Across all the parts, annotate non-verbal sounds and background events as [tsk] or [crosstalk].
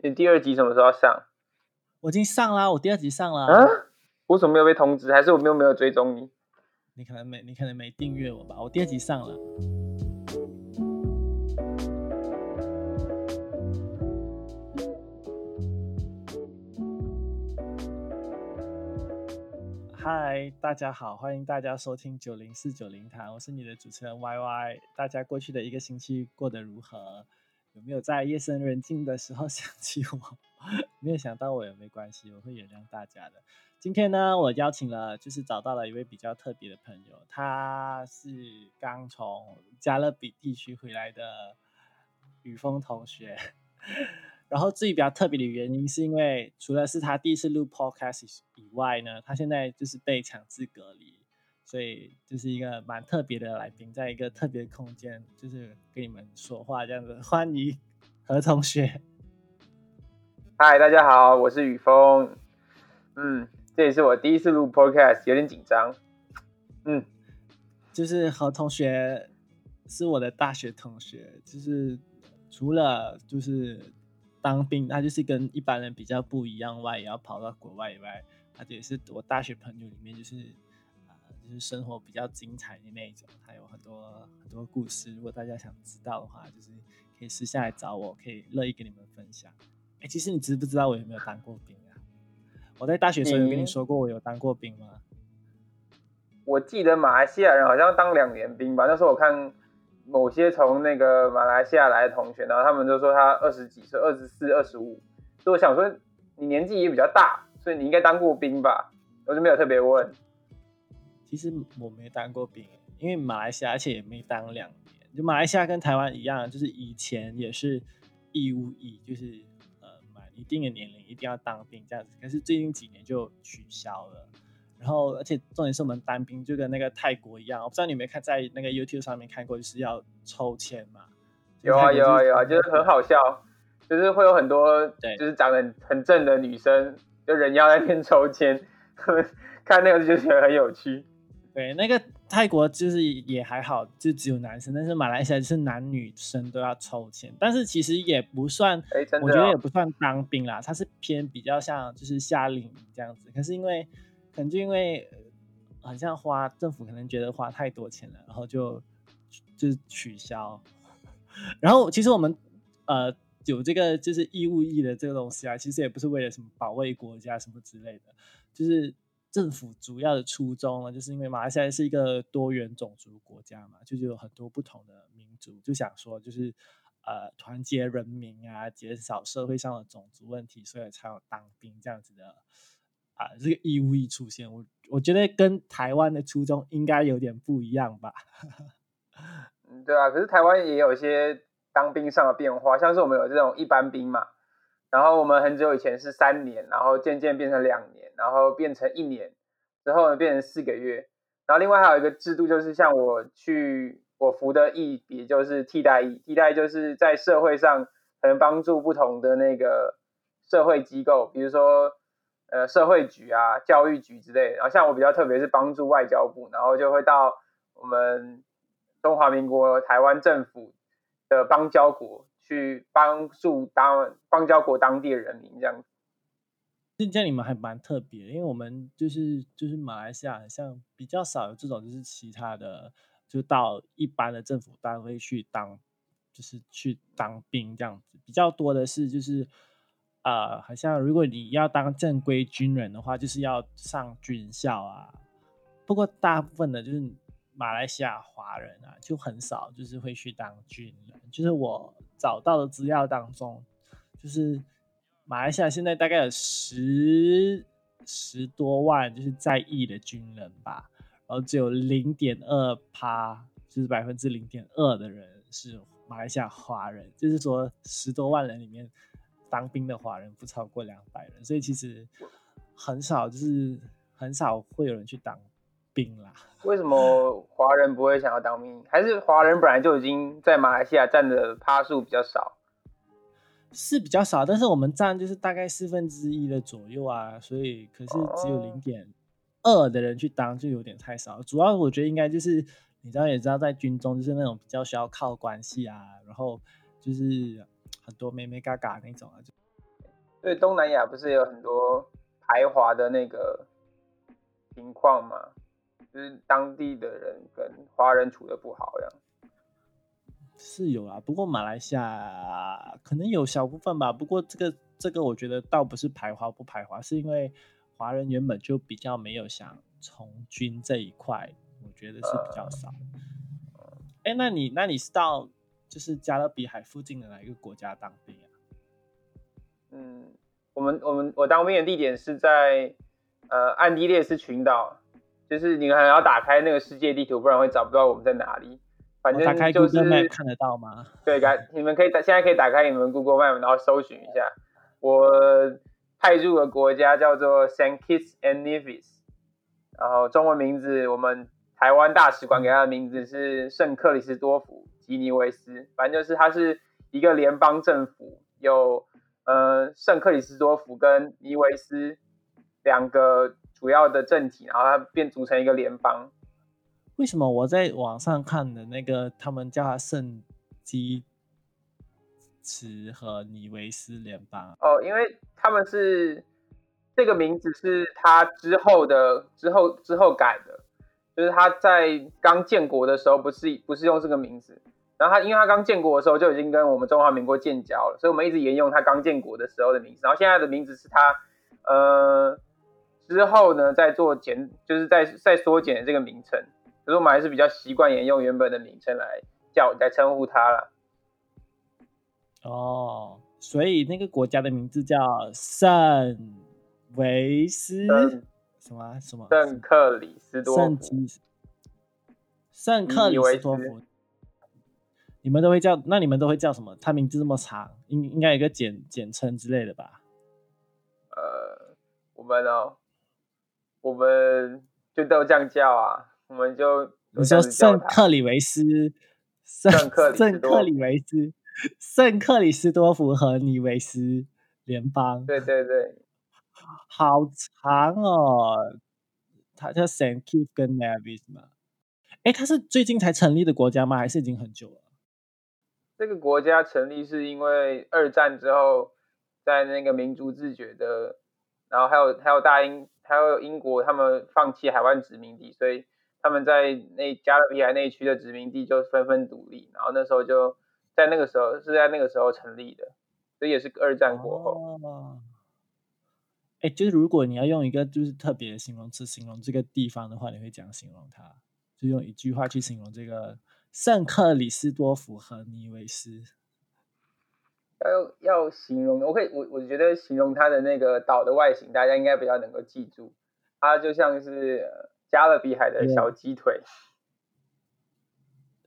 你第二集什么时候上？我已经上啦，我第二集上了。啊？我怎么没有被通知？还是我们又没有追踪你？你可能没，你可能没订阅我吧？我第二集上了。嗨，大家好，欢迎大家收听九零四九零谈，我是你的主持人 Y Y。大家过去的一个星期过得如何？有没有在夜深人静的时候 [laughs] 想起我？没有想到我也没关系，我会原谅大家的。今天呢，我邀请了，就是找到了一位比较特别的朋友，他是刚从加勒比地区回来的雨峰同学。然后至于比较特别的原因，是因为除了是他第一次录 podcast 以外呢，他现在就是被强制隔离。所以就是一个蛮特别的来宾，在一个特别的空间，就是跟你们说话这样子。欢迎何同学。嗨，大家好，我是雨峰。嗯，这也是我第一次录 podcast，有点紧张。嗯，就是何同学是我的大学同学，就是除了就是当兵，他就是跟一般人比较不一样外，也要跑到国外以外，他也是我大学朋友里面就是。就是生活比较精彩的那一种，还有很多很多故事。如果大家想知道的话，就是可以私下来找我，可以乐意跟你们分享。哎，其实你知不知道我有没有当过兵啊？我在大学时候有跟你说过我有当过兵吗？我记得马来西亚人好像当两年兵吧。那时候我看某些从那个马来西亚来的同学，然后他们都说他二十几岁，二十四、二十五。所以我想说，你年纪也比较大，所以你应该当过兵吧？我就没有特别问。其实我没当过兵，因为马来西亚，而且也没当两年。就马来西亚跟台湾一样，就是以前也是义务役，就是呃满一定的年龄一定要当兵这样子。可是最近几年就取消了。然后而且重点是我们当兵就跟那个泰国一样，我不知道你有没有看在那个 YouTube 上面看过，就是要抽签嘛。有啊有啊有啊，就是很好笑，就是会有很多对，就是长得很正的女生，就人妖在那边抽签，[laughs] 看那个就觉得很有趣。对，那个泰国就是也还好，就只有男生，但是马来西亚是男女生都要抽签，但是其实也不算，我觉得也不算当兵啦，它是偏比较像就是夏令营这样子。可是因为可能就因为好像花政府可能觉得花太多钱了，然后就就取消。[laughs] 然后其实我们呃有这个就是义务役的这个东西啊，其实也不是为了什么保卫国家什么之类的，就是。政府主要的初衷呢，就是因为马来西亚是一个多元种族国家嘛，就是有很多不同的民族，就想说就是呃团结人民啊，减少社会上的种族问题，所以才有当兵这样子的啊这个义务役出现。我我觉得跟台湾的初衷应该有点不一样吧。嗯，对啊，可是台湾也有一些当兵上的变化，像是我们有这种一般兵嘛。然后我们很久以前是三年，然后渐渐变成两年，然后变成一年，之后呢变成四个月。然后另外还有一个制度，就是像我去我服的役也就是替代役，替代就是在社会上可能帮助不同的那个社会机构，比如说呃社会局啊、教育局之类。然后像我比较特别是帮助外交部，然后就会到我们中华民国台湾政府的邦交国。去帮助当邦交国当地的人民这样子，这这你们还蛮特别，因为我们就是就是马来西亚，像比较少有这种，就是其他的就到一般的政府单位去当，就是去当兵这样子，比较多的是就是呃，好像如果你要当正规军人的话，就是要上军校啊。不过大部分的就是马来西亚华人啊，就很少就是会去当军人，就是我。找到的资料当中，就是马来西亚现在大概有十十多万就是在役的军人吧，然后只有零点二趴，就是百分之零点二的人是马来西亚华人，就是说十多万人里面当兵的华人不超过两百人，所以其实很少，就是很少会有人去当兵啦。为什么华人不会想要当兵？还是华人本来就已经在马来西亚占的趴数比较少？是比较少，但是我们占就是大概四分之一的左右啊，所以可是只有零点二的人去当，就有点太少。主要我觉得应该就是你知道也知道，在军中就是那种比较需要靠关系啊，然后就是很多妹妹嘎嘎那种啊。就对东南亚不是有很多排华的那个情况嘛？就是当地的人跟华人处的不好这样。是有啊，不过马来西亚可能有小部分吧。不过这个这个，我觉得倒不是排华不排华，是因为华人原本就比较没有想从军这一块，我觉得是比较少。哎，那你那你是到就是加勒比海附近的哪一个国家当兵啊？嗯，我们我们我当兵的地点是在呃安第列斯群岛，就是你可能要打开那个世界地图，不然会找不到我们在哪里。反正就是看得到吗？[laughs] 对，打你们可以打，现在可以打开你们 Google Map，然后搜寻一下。我派驻的国家叫做 Saint Kitts and Nevis，然后中文名字我们台湾大使馆给他的名字是圣克里斯多福吉尼维斯。反正就是它是一个联邦政府，有呃圣克里斯多福跟尼维斯两个主要的政体，然后它变组成一个联邦。为什么我在网上看的那个，他们叫他圣基茨和尼维斯联邦？哦，因为他们是这个名字是他之后的之后之后改的，就是他在刚建国的时候不是不是用这个名字，然后他因为他刚建国的时候就已经跟我们中华民国建交了，所以我们一直沿用他刚建国的时候的名字，然后现在的名字是他呃之后呢在做减，就是在在缩减这个名称。可是我们还是比较习惯沿用原本的名称来叫来称呼他了。哦，所以那个国家的名字叫圣维斯什么什么？圣克里斯多圣基圣克里斯多夫。你们都会叫？那你们都会叫什么？他名字这么长，应应该有个简简称之类的吧？呃，我们哦，我们就都这样叫啊。我们就你说圣克里维斯，圣克圣克里维斯，圣克里斯多夫和尼维斯联邦。对对对，好长哦。他叫 Saint Kitts 跟 Nevis 嘛？哎，他是最近才成立的国家吗？还是已经很久了？这个国家成立是因为二战之后，在那个民族自觉的，然后还有还有大英还有英国他们放弃海湾殖民地，所以。他们在那加勒比海那区的殖民地就纷纷独立，然后那时候就在那个时候是在那个时候成立的，这也是二战过后。哎，就是如果你要用一个就是特别的形容词形容这个地方的话，你会怎样形容它？就用一句话去形容这个圣克里斯多福和尼维斯。要要形容，我可以我我觉得形容它的那个岛的外形，大家应该比较能够记住，它就像是。加勒比海的小鸡腿，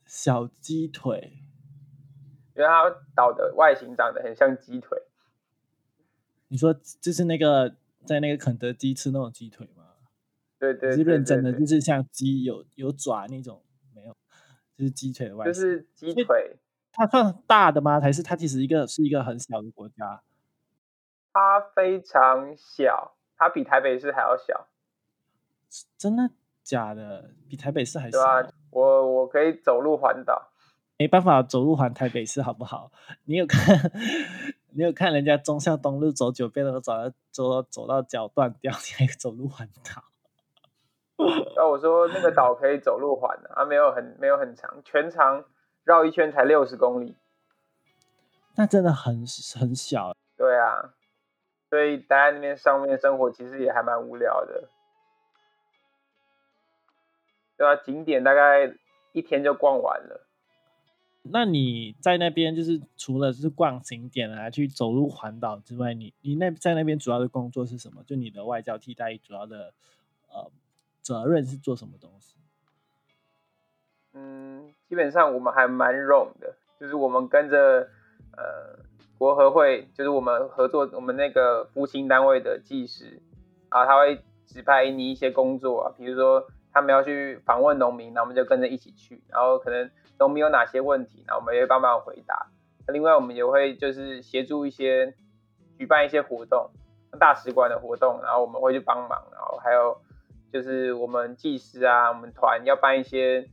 小鸡腿，因为它岛的外形长得很像鸡腿。你说就是那个在那个肯德基吃那种鸡腿吗？对对，是认真的，就是像鸡有有爪那种，就是鸡腿的外形。就是鸡腿，它算大的吗？还是它其实一个是一个很小的国家？它非常小，它比台北市还要小。真的假的？比台北市还小？啊，我我可以走路环岛，没办法走路环台北市，好不好？你有看？[laughs] 你有看人家中孝东路走九遍都走到走走到脚断掉，你还走路环岛？[laughs] 那我说那个岛可以走路环的，啊，没有很没有很长，全长绕一圈才六十公里，那真的很很小。对啊，所以待在那边上面生活，其实也还蛮无聊的。对啊，景点大概一天就逛完了。那你在那边就是除了是逛景点啊，去走路环岛之外，你你那在那边主要的工作是什么？就你的外交替代主要的呃责任是做什么东西？嗯，基本上我们还蛮冗的，就是我们跟着呃国合会，就是我们合作我们那个服勤单位的技师啊，他会指派你一些工作啊，比如说。他们要去访问农民，那我们就跟着一起去。然后可能农民有哪些问题，那我们也会帮忙回答。另外我们也会就是协助一些举办一些活动，大使馆的活动，然后我们会去帮忙，然后还有就是我们技师啊，我们团要办一些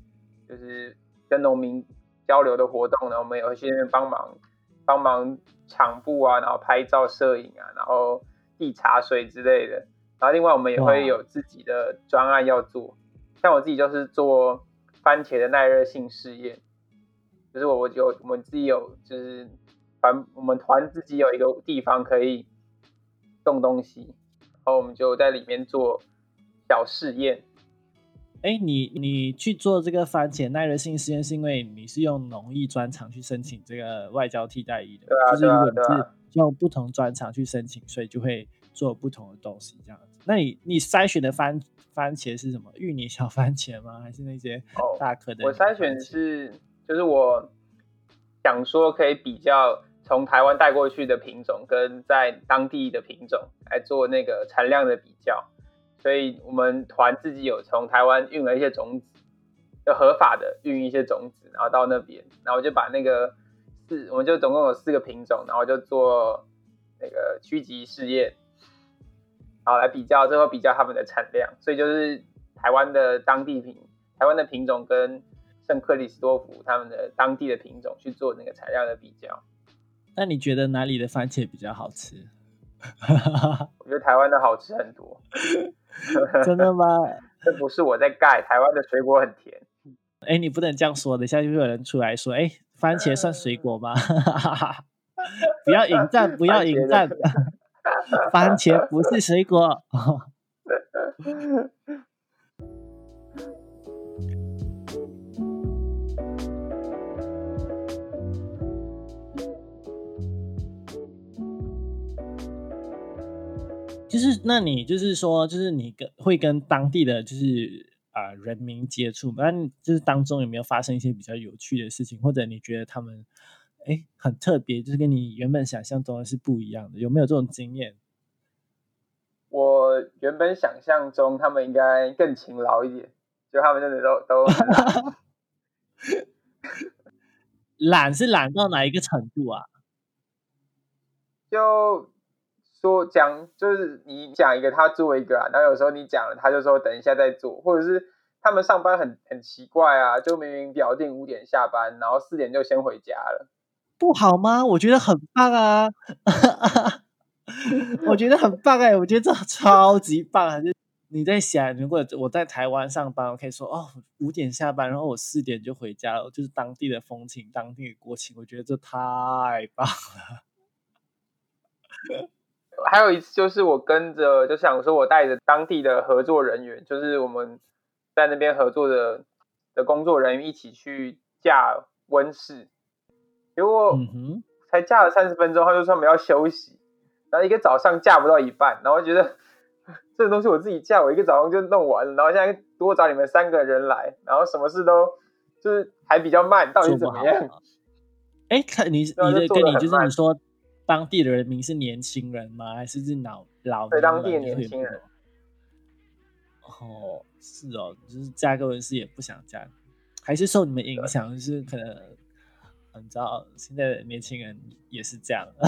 就是跟农民交流的活动呢，我们有一些人帮忙帮忙抢布啊，然后拍照摄影啊，然后递茶水之类的。然后另外我们也会有自己的专案要做，像我自己就是做番茄的耐热性试验，就是我我有我们自己有就是团我们团自己有一个地方可以种东西，然后我们就在里面做小试验。哎，你你去做这个番茄耐热性实验，是因为你是用农艺专长去申请这个外交替代役的，就是如果你是用不同专长去申请，所以就会做不同的东西这样子。那你你筛选的番番茄是什么？芋泥小番茄吗？还是那些大颗的？我筛选是就是我想说可以比较从台湾带过去的品种跟在当地的品种来做那个产量的比较。所以我们团自己有从台湾运了一些种子，就合法的运一些种子，然后到那边，然后就把那个四，我们就总共有四个品种，然后就做那个区级试验，然后来比较，最后比较他们的产量。所以就是台湾的当地品，台湾的品种跟圣克里斯多福他们的当地的品种去做那个产量的比较。那你觉得哪里的番茄比较好吃？[laughs] 我觉得台湾的好吃很多。[laughs] 真的吗？这不是我在盖，台湾的水果很甜。哎，你不能这样说，等一下就会有人出来说：“哎，番茄算水果吗？” [laughs] 不要引战，不要引战，[laughs] 番茄不是水果。就是那你就是说，就是你跟会跟当地的就是啊人民接触，那就是当中有没有发生一些比较有趣的事情，或者你觉得他们哎很特别，就是跟你原本想象中的是不一样的，有没有这种经验？我原本想象中他们应该更勤劳一点，就他们真的都都 [laughs] [laughs] 懒是懒到哪一个程度啊？就。说讲就是你讲一个，他做一个啊，然后有时候你讲了，他就说等一下再做，或者是他们上班很很奇怪啊，就明明表定五点下班，然后四点就先回家了，不好吗？我觉得很棒啊，[laughs] 我觉得很棒哎，我觉得这超级棒啊。就你在想，如果我在台湾上班，我可以说哦五点下班，然后我四点就回家了，就是当地的风情，当地的国情，我觉得这太棒了。[laughs] 还有一次就是我跟着，就想说我带着当地的合作人员，就是我们在那边合作的的工作人员一起去架温室，结果才架了三十分钟，他就说我们要休息，然后一个早上架不到一半，然后觉得 [laughs] 这个东西我自己架，我一个早上就弄完了，然后现在多找你们三个人来，然后什么事都就是还比较慢，到底怎么样？哎，看你你的跟你就是你说。当地的人民是年轻人吗？还是是老老？对，当地的年轻人。哦，是哦，就是嫁个人是也不想嫁，还是受你们影响？就是可能，你知道现在的年轻人也是这样。[laughs]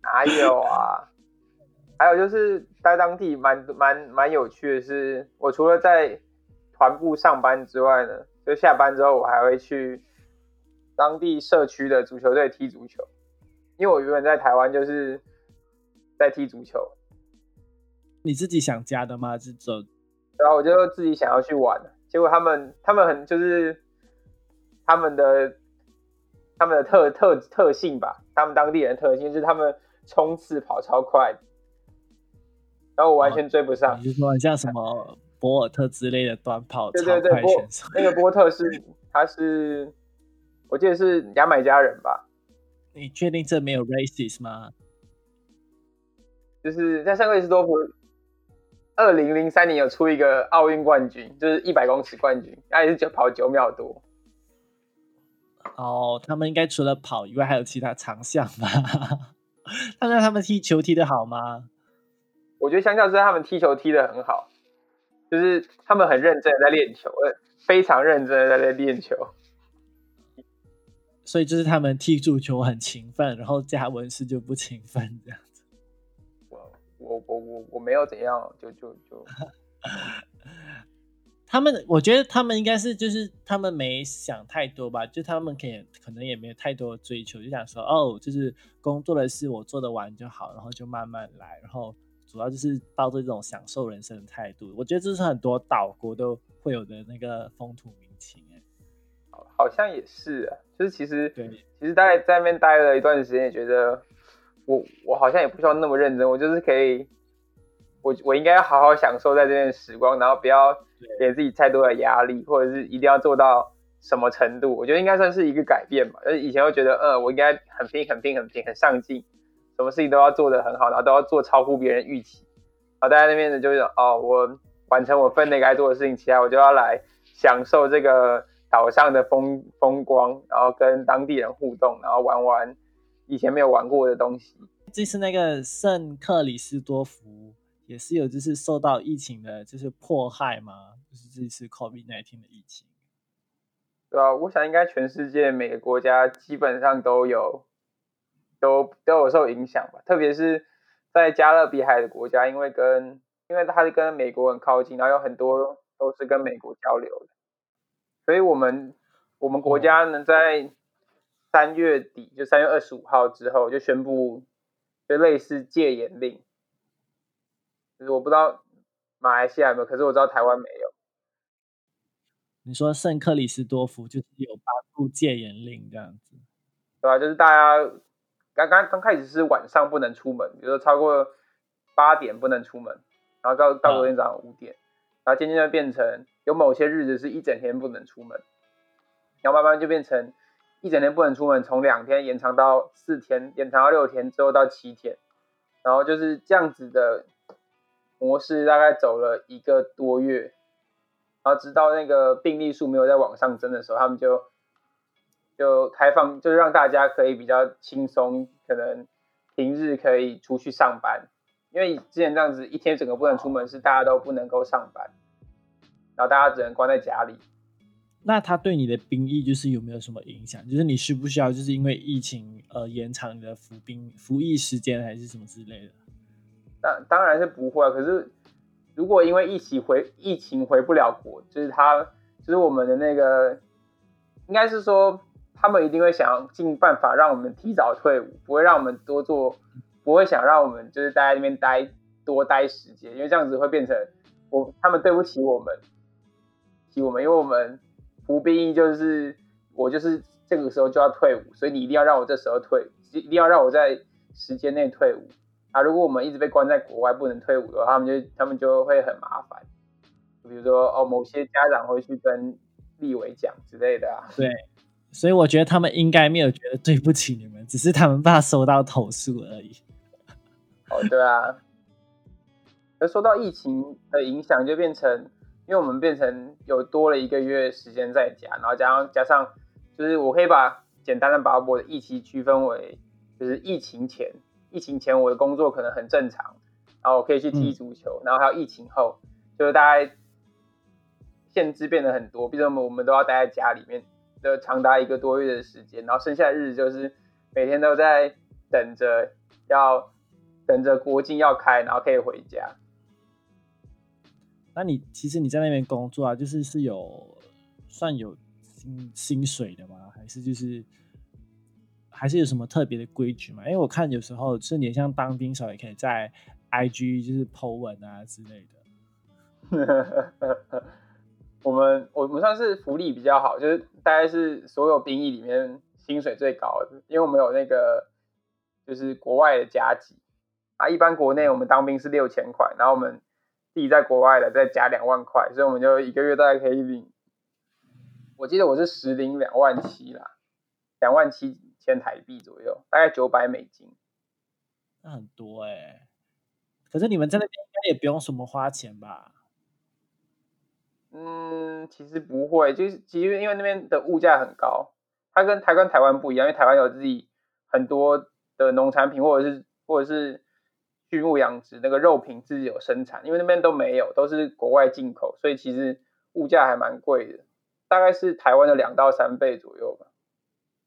哪有啊？还有就是在当地蛮蛮蛮有趣的是，我除了在团部上班之外呢，就下班之后我还会去当地社区的足球队踢足球。因为我原本在台湾就是在踢足球，你自己想加的吗？是走，然后我就自己想要去玩，结果他们他们很就是他们的他们的特特特性吧，他们当地人特性就是他们冲刺跑超快，然后我完全追不上。你说像什么博尔特之类的短跑对对对，那个波特是他是我记得是牙买加人吧。你确定这没有 racist 吗？就是在圣克里斯多夫，二零零三年有出一个奥运冠军，就是一百公尺冠军，他也是就跑九秒多。哦，他们应该除了跑以外，还有其他长项吧？[laughs] 那那他们踢球踢得好吗？我觉得相较之下，他们踢球踢得很好，就是他们很认真的在练球，非常认真的在练球。所以就是他们踢足球很勤奋，然后加文斯就不勤奋这样子。我我我我我没有怎样，就就就。[laughs] 他们，我觉得他们应该是就是他们没想太多吧，就他们可以可能也没有太多追求，就想说哦，就是工作的事我做得完就好，然后就慢慢来，然后主要就是抱着这种享受人生的态度。我觉得这是很多岛国都会有的那个风土民情。哎，好，好像也是啊，就是其实，其实大概在那边待了一段时间，也觉得我我好像也不需要那么认真，我就是可以。我我应该要好好享受在这段时光，然后不要给自己太多的压力，或者是一定要做到什么程度。我觉得应该算是一个改变吧。就是以前会觉得，嗯，我应该很拼、很拼、很拼、很上进，什么事情都要做得很好，然后都要做超乎别人预期。然后大家那边呢就是哦，我完成我分内该做的事情，其他我就要来享受这个岛上的风风光，然后跟当地人互动，然后玩玩以前没有玩过的东西。这次那个圣克里斯多福。也是有，就是受到疫情的，就是迫害嘛，就是这次 COVID-19 的疫情。对啊，我想应该全世界每个国家基本上都有，都都有受影响吧。特别是在加勒比海的国家，因为跟因为它是跟美国很靠近，然后有很多都是跟美国交流的，所以我们我们国家呢，在三月底，就三月二十五号之后，就宣布就类似戒严令。就是我不知道马来西亚有没有，可是我知道台湾没有。你说圣克里斯多夫就是有发布戒严令这样子，对吧？就是大家刚刚刚开始是晚上不能出门，比如说超过八点不能出门，然后到到昨天早上五点，然后渐渐就变成有某些日子是一整天不能出门，然后慢慢就变成一整天不能出门，从两天延长到四天，延长到六天，之后到七天，然后就是这样子的。模式大概走了一个多月，然后直到那个病例数没有在往上增的时候，他们就就开放，就是让大家可以比较轻松，可能平日可以出去上班。因为之前这样子一天整个不能出门，是大家都不能够上班，然后大家只能关在家里。那他对你的兵役就是有没有什么影响？就是你需不需要就是因为疫情呃延长你的服兵服役时间，还是什么之类的？当当然是不会，可是如果因为疫情回疫情回不了国，就是他就是我们的那个，应该是说他们一定会想尽办法让我们提早退伍，不会让我们多做，不会想让我们就是待在那边待多待时间，因为这样子会变成我他们对不起我们，起我们，因为我们服兵役就是我就是这个时候就要退伍，所以你一定要让我这时候退，一定要让我在时间内退伍。啊，如果我们一直被关在国外不能退伍的话，他们就他们就会很麻烦。比如说哦，某些家长会去跟立委讲之类的啊。对，所以我觉得他们应该没有觉得对不起你们，只是他们怕收到投诉而已。哦，对啊。而受到疫情的影响，就变成因为我们变成有多了一个月时间在家，然后加上加上，就是我可以把简单的把我的疫情区分为，就是疫情前。疫情前我的工作可能很正常，然后我可以去踢足球，然后还有疫情后，就是大概限制变得很多，毕竟我们我们都要待在家里面的长达一个多月的时间，然后剩下的日子就是每天都在等着要等着国境要开，然后可以回家。那你其实你在那边工作啊，就是是有算有薪薪水的吗？还是就是？还是有什么特别的规矩吗？因为我看有时候是你像当兵时候也可以在 IG 就是 Po 文啊之类的。[laughs] 我们我们算是福利比较好，就是大概是所有兵役里面薪水最高的，因为我们有那个就是国外的加急啊，一般国内我们当兵是六千块，然后我们自己在国外的再加两万块，所以我们就一个月大概可以领，我记得我是实领两万七啦，两万七。千台币左右，大概九百美金，那很多哎。可是你们在那边应该也不用什么花钱吧？嗯，其实不会，就是其实因为那边的物价很高，它跟台湾台湾不一样，因为台湾有自己很多的农产品，或者是或者是畜牧养殖那个肉品自己有生产，因为那边都没有，都是国外进口，所以其实物价还蛮贵的，大概是台湾的两到三倍左右吧。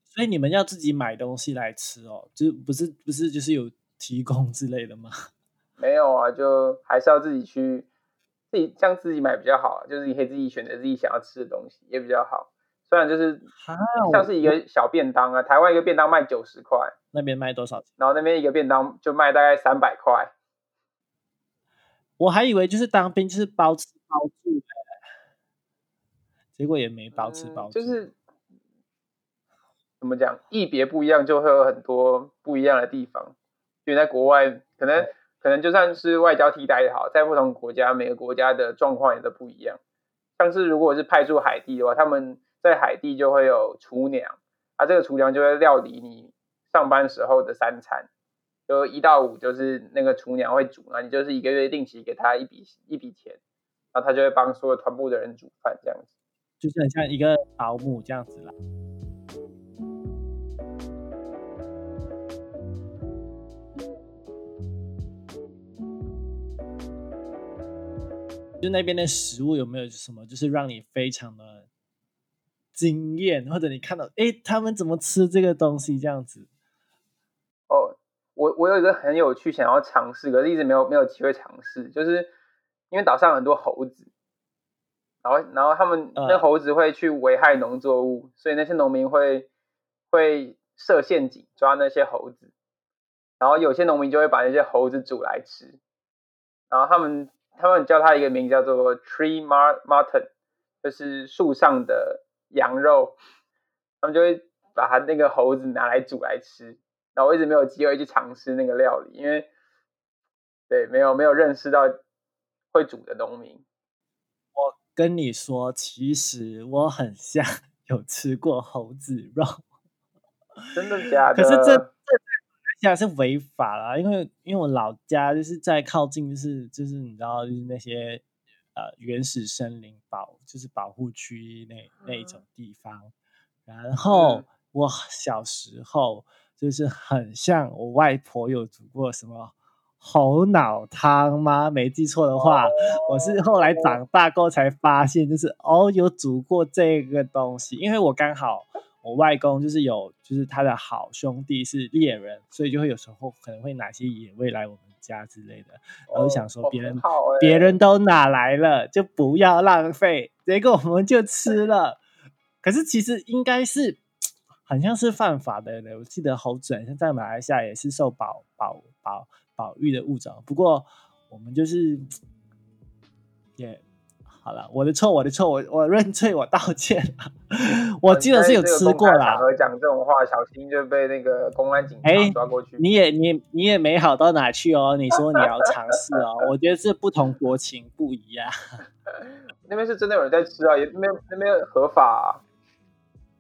所以你们要自己买东西来吃哦，就不是不是就是有提供之类的吗？[laughs] 没有啊，就还是要自己去自己这样自己买比较好，就是你可以自己选择自己想要吃的东西也比较好。虽然就是像是一个小便当啊，台湾一个便当卖九十块，那边卖多少钱？然后那边一个便当就卖大概三百块。我还以为就是当兵就是包吃包住的，结果也没包吃包住。就是怎么讲，异别不一样，就会有很多不一样的地方。因为在国外，可能可能就算是外交替代也好，在不同国家，每个国家的状况也都不一样。像是如果是派驻海地的话，他们在海地就会有厨娘，啊，这个厨娘就会料理你上班时候的三餐，就一到五就是那个厨娘会煮，那你就是一个月定期给他一笔一笔钱，然后他就会帮所有团部的人煮饭，这样子，就是很像一个保姆这样子啦。就那边的食物有没有什么，就是让你非常的。经验，或者你看到，哎，他们怎么吃这个东西这样子？哦，我我有一个很有趣想要尝试，可是一直没有没有机会尝试，就是因为岛上很多猴子，然后然后他们那猴子会去危害农作物，所以那些农民会会设陷阱抓那些猴子，然后有些农民就会把那些猴子煮来吃，然后他们他们叫它一个名叫做 tree mutton，就是树上的。羊肉，他们就会把他那个猴子拿来煮来吃，然后我一直没有机会去尝试那个料理，因为对没有没有认识到会煮的农民。我跟你说，其实我很像 [laughs] 有吃过猴子肉，真的假的？[laughs] 可是这这在是违法啦，因为因为我老家就是在靠近，就是就是你知道，就是那些。呃，原始森林保就是保护区那那一种地方，然后我小时候就是很像我外婆有煮过什么猴脑汤吗？没记错的话，我是后来长大过才发现，就是哦有煮过这个东西，因为我刚好我外公就是有就是他的好兄弟是猎人，所以就会有时候可能会拿些野味来我们。家之类的，然后想说别人别人都拿来了，就不要浪费，结果我们就吃了。可是其实应该是好像是犯法的，我记得猴子好像在马来西亚也是受保保保保育的物种，不过我们就是 [tsk] 也。好了，我的错，我的错，我我认罪，我道歉了。我记得是有吃过啦。讲这种话，小心就被那个公安警察抓过去。你也你你也没好到哪去哦。你说你要尝试哦，我觉得这不同国情不一样。[laughs] 那边是真的有人在吃啊，也那边那边合法，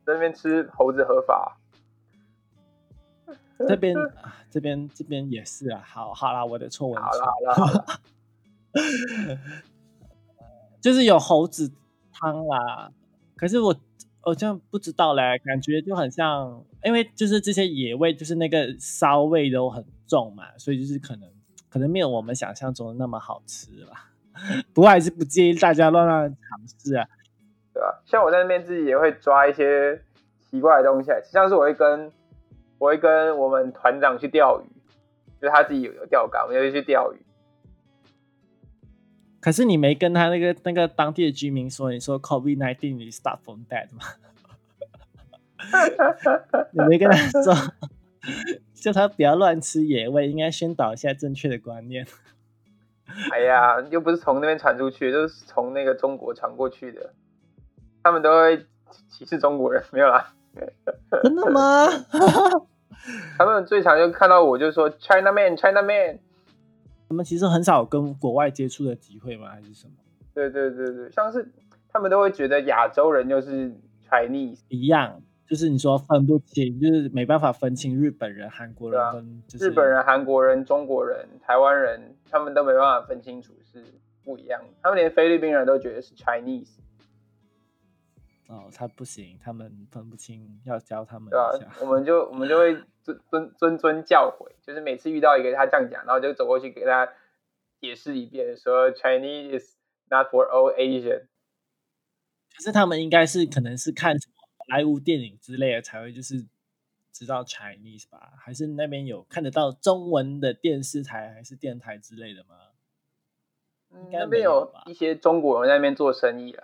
在那边吃猴子合法。这边这边这边也是啊。好好啦，我的错，我的错。好了好了。[laughs] 就是有猴子汤啦，可是我我这样不知道嘞，感觉就很像，因为就是这些野味，就是那个骚味都很重嘛，所以就是可能可能没有我们想象中的那么好吃啦。[laughs] 不过还是不建议大家乱乱尝试啊，对吧？像我在那边自己也会抓一些奇怪的东西，像是我会跟我会跟我们团长去钓鱼，就是他自己有有钓竿，我们就去钓鱼。可是你没跟他那个那个当地的居民说，你说 COVID nineteen is start from that 吗？[laughs] 你没跟他说，[laughs] 叫他不要乱吃野味，应该宣导一下正确的观念。[laughs] 哎呀，又不是从那边传出去，就是从那个中国传过去的，他们都会歧视中国人，没有啦。真的吗？他们最常就看到我就说 China man，China man。他们其实很少跟国外接触的机会吗？还是什么？对对对对，像是他们都会觉得亚洲人就是 Chinese 一样，就是你说分不清，就是没办法分清日本人、韩国人跟日本人、韩国人、中国人、台湾人，他们都没办法分清楚是不一样。他们连菲律宾人都觉得是 Chinese。哦，他不行，他们分不清，要教他们。对啊，[laughs] 我们就我们就会尊尊尊尊教诲，就是每次遇到一个他这样讲，然后就走过去给他解释一遍，说 Chinese is not for all Asian。可是他们应该是可能是看什么好莱坞电影之类的才会就是知道 Chinese 吧？还是那边有看得到中文的电视台还是电台之类的吗？那边有一些中国人在那边做生意了。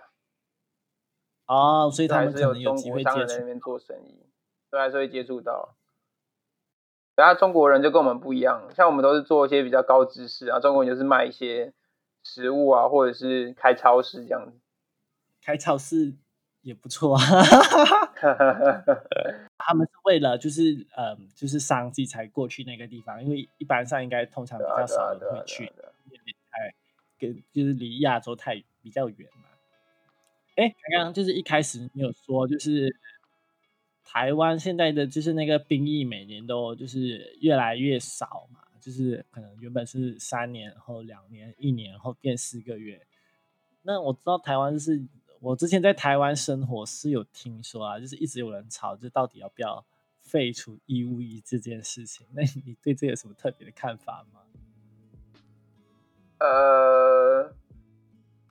哦，所以他们可能有机会在那边做生意，所以还是会接触到。然后中国人就跟我们不一样，像我们都是做一些比较高知识啊，中国人就是卖一些食物啊，或者是开超市这样子。开超市也不错啊。[laughs] 他们是为了就是嗯，就是商机才过去那个地方，因为一般上应该通常比较少人会去，太跟就是离亚洲太比较远嘛。哎，刚刚就是一开始你有说就是。台湾现在的就是那个兵役每年都就是越来越少嘛，就是可能原本是三年后、两年、一年后变四个月。那我知道台湾是，我之前在台湾生活是有听说啊，就是一直有人吵，就到底要不要废除义务役这件事情。那你对这有什么特别的看法吗？呃，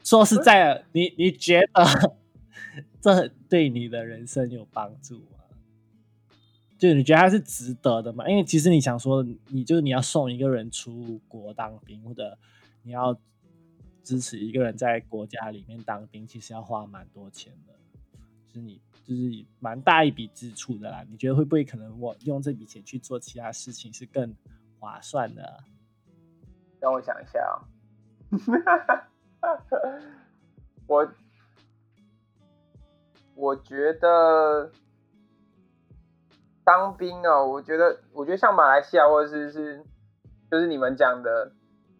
说实在的，你你觉得 [laughs] 这对你的人生有帮助？就你觉得他是值得的吗？因为其实你想说，你就是你要送一个人出国当兵，或者你要支持一个人在国家里面当兵，其实要花蛮多钱的，就是你就是蛮大一笔支出的啦。你觉得会不会可能我用这笔钱去做其他事情是更划算的？让我想一下啊，[laughs] 我我觉得。当兵哦，我觉得，我觉得像马来西亚或者是是，就是你们讲的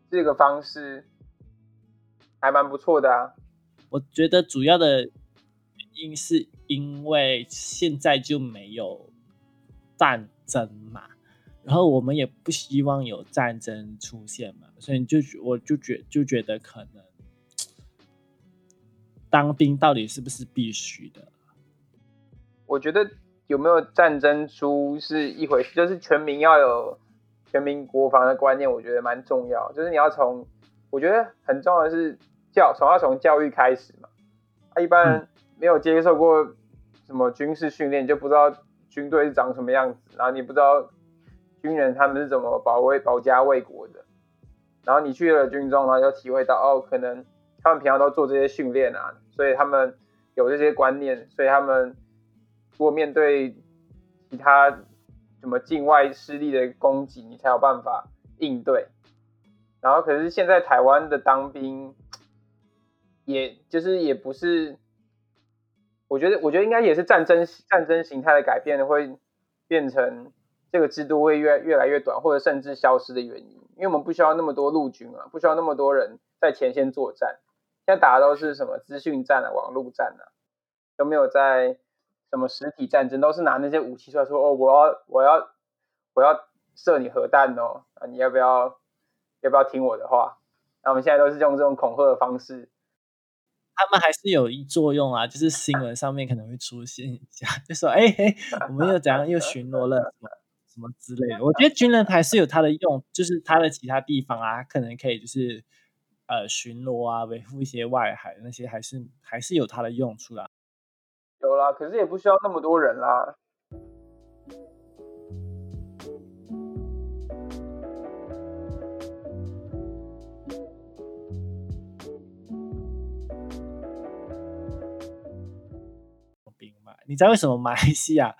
这个方式，还蛮不错的啊。我觉得主要的原因是因为现在就没有战争嘛，然后我们也不希望有战争出现嘛，所以就我就觉就觉得可能当兵到底是不是必须的？我觉得。有没有战争书是一回事，就是全民要有全民国防的观念，我觉得蛮重要。就是你要从，我觉得很重要的是教，从要从教育开始嘛。他一般没有接受过什么军事训练，就不知道军队是长什么样子，然后你不知道军人他们是怎么保卫保家卫国的。然后你去了军中，然后就体会到哦，可能他们平常都做这些训练啊，所以他们有这些观念，所以他们。如果面对其他什么境外势力的攻击，你才有办法应对。然后，可是现在台湾的当兵，也就是也不是，我觉得，我觉得应该也是战争战争形态的改变，会变成这个制度会越越来越短，或者甚至消失的原因。因为我们不需要那么多陆军啊，不需要那么多人在前线作战。现在打的都是什么资讯战啊、网络战啊，都没有在。什么实体战争都是拿那些武器出来说哦，我要我要我要射你核弹哦啊，你要不要要不要听我的话？那我们现在都是用这种恐吓的方式，他们还是有一作用啊，就是新闻上面可能会出现一下，就说哎哎，我们又怎样又巡逻了什么什么之类的。我觉得军人还是有他的用，就是他的其他地方啊，可能可以就是呃巡逻啊，维护一些外海那些，还是还是有它的用处啦。有啦，可是也不需要那么多人啦。兵嘛，你知道为什么马来西亚？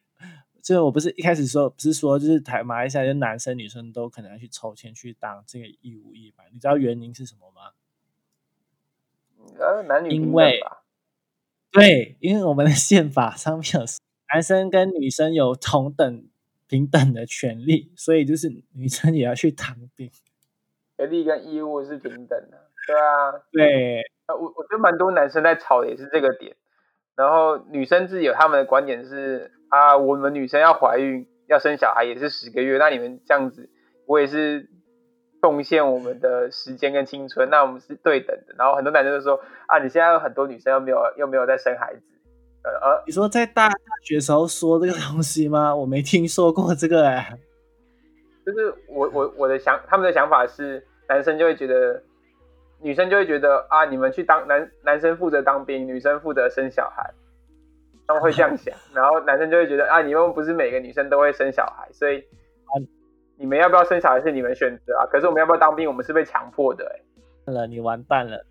[laughs] 就是我不是一开始说，不是说就是台马来西亚就男生女生都可能要去抽签去当这个义务役嘛？你知道原因是什么吗？呃，男女因为。对，因为我们的宪法上面有男生跟女生有同等平等的权利，所以就是女生也要去当兵。权利跟义务是平等的，对啊，对。我我觉得蛮多男生在吵的也是这个点，然后女生自己有他们的观点是啊，我们女生要怀孕要生小孩也是十个月，那你们这样子，我也是。贡献我们的时间跟青春，那我们是对等的。然后很多男生都说啊，你现在有很多女生又没有又没有在生孩子，呃呃，你说在大大学时候说这个东西吗？[laughs] 我没听说过这个哎。就是我我我的想他们的想法是，男生就会觉得，女生就会觉得啊，你们去当男男生负责当兵，女生负责生小孩。他们会这样想，[laughs] 然后男生就会觉得啊，你们不是每个女生都会生小孩，所以你们要不要生小孩是你们选择啊。可是我们要不要当兵，我们是被强迫的。哎，了，你完蛋了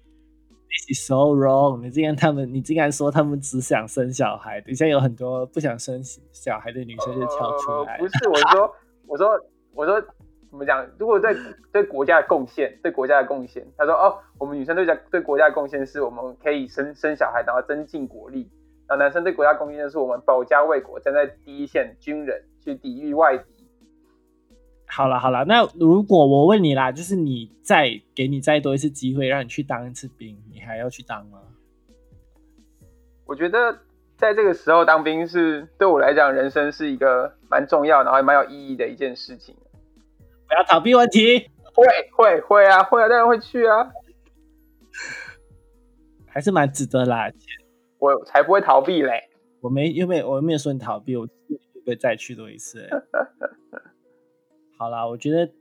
，This is so wrong！你竟然他们，你竟然说他们只想生小孩，等下有很多不想生小孩的女生就跳出来。不是，我说，[laughs] 我说，我说。怎么讲？如果对对国家的贡献，对国家的贡献，他说哦，我们女生对家对国家的贡献是我们可以生生小孩，然后增进国力。然后男生对国家贡献就是我们保家卫国，站在第一线，军人去抵御外敌。好了好了，那如果我问你啦，就是你再给你再多一次机会，让你去当一次兵，你还要去当吗？我觉得在这个时候当兵是对我来讲，人生是一个蛮重要，然后也蛮有意义的一件事情。不要逃避问题，会 [laughs] 会会啊，会啊，当然会去啊，还是蛮值得啦。我才不会逃避嘞，我没又没我又没有说你逃避，我会再去多一次。[laughs] 好啦，我觉得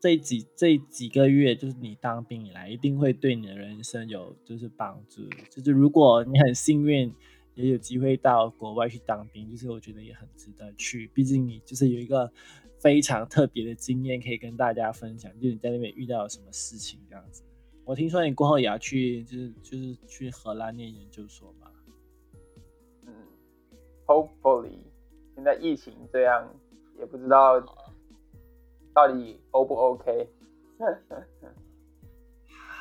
这几这几个月就是你当兵以来，一定会对你的人生有就是帮助。就是如果你很幸运也有机会到国外去当兵，就是我觉得也很值得去，毕竟你就是有一个。非常特别的经验可以跟大家分享，就是你在那边遇到了什么事情这样子。我听说你过后也要去，就是就是去荷兰念研究所嘛。嗯，Hopefully，现在疫情这样，也不知道到底 O 不 OK。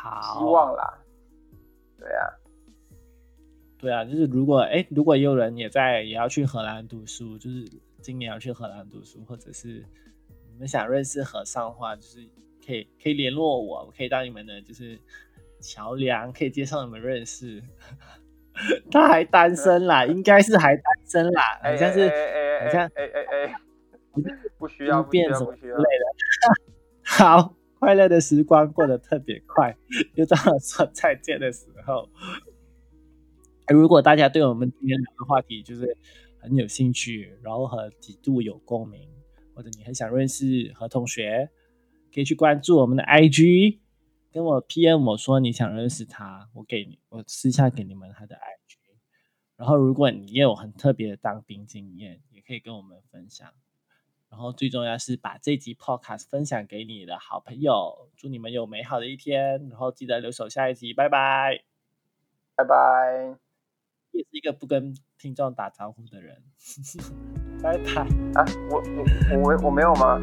好，希望啦。对啊，对啊，就是如果哎，如果有人也在也要去荷兰读书，就是。今年要去荷兰读书，或者是你们想认识和尚的话，就是可以可以联络我，我可以当你们的就是桥梁，可以介绍你们认识。[laughs] 他还单身啦，[laughs] 应该是还单身啦，好像是好像哎哎哎，不需要变什么之类的。[laughs] 好，快乐的时光过得特别快，又到了说再见的时候。如果大家对我们今天聊的话题就是。很有兴趣，然后和几度有共鸣，或者你很想认识何同学，可以去关注我们的 IG，跟我 PM 我说你想认识他，我给你，我私下给你们他的 IG。然后如果你也有很特别的当兵经验，也可以跟我们分享。然后最重要是把这集 Podcast 分享给你的好朋友。祝你们有美好的一天，然后记得留守下一集，拜拜，拜拜。也是一个不跟听众打招呼的人，[laughs] 拜拜啊！我我我我没有吗？